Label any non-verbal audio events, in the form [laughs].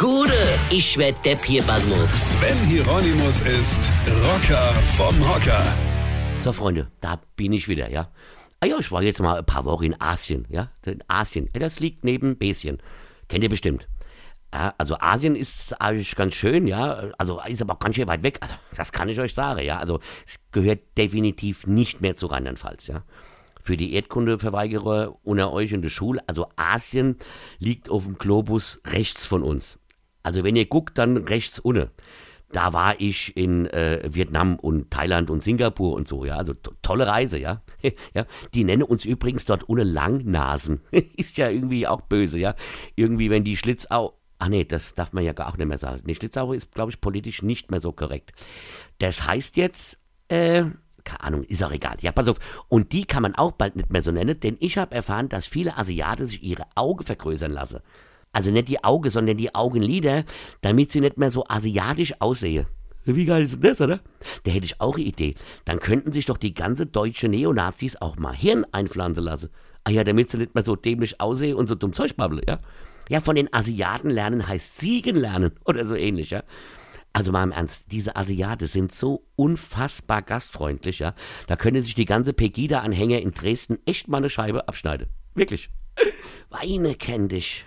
Gude, ich werd Depp hier, Basmus. Sven Hieronymus ist Rocker vom Hocker. So, Freunde, da bin ich wieder, ja. Ah ja, ich war jetzt mal ein paar Wochen in Asien, ja. In Asien, ja, das liegt neben Besien. Kennt ihr bestimmt. Ja, also Asien ist eigentlich ganz schön, ja. Also ist aber auch ganz schön weit weg. Also, das kann ich euch sagen, ja. Also es gehört definitiv nicht mehr zu Rheinland-Pfalz, ja. Für die Erdkundeverweigerer unter euch in der Schule, also Asien liegt auf dem Globus rechts von uns. Also wenn ihr guckt, dann rechts unten. Da war ich in äh, Vietnam und Thailand und Singapur und so, ja. Also to tolle Reise, ja. [laughs] ja. Die nennen uns übrigens dort ohne Langnasen. [laughs] Ist ja irgendwie auch böse, ja. Irgendwie, wenn die Schlitzau. Ach nee, das darf man ja gar auch nicht mehr sagen. Nee, Schlitzau ist, glaube ich, politisch nicht mehr so korrekt. Das heißt jetzt, äh, keine Ahnung, ist auch egal. Ja, pass auf. Und die kann man auch bald nicht mehr so nennen, denn ich habe erfahren, dass viele Asiaten sich ihre Augen vergrößern lassen. Also nicht die Augen, sondern die Augenlider, damit sie nicht mehr so asiatisch aussehen. Wie geil ist das, oder? Da hätte ich auch eine Idee. Dann könnten sich doch die ganze deutsche Neonazis auch mal Hirn einpflanzen lassen. Ah ja, damit sie nicht mehr so dämlich aussehen und so dumm Zeug babbeln, ja? Ja, von den Asiaten lernen heißt Siegen lernen [laughs] oder so ähnlich, ja? Also mal im Ernst, diese Asiaten sind so unfassbar gastfreundlich, ja? Da können sich die ganze Pegida-Anhänger in Dresden echt mal eine Scheibe abschneiden. Wirklich. [laughs] Weine kenn dich.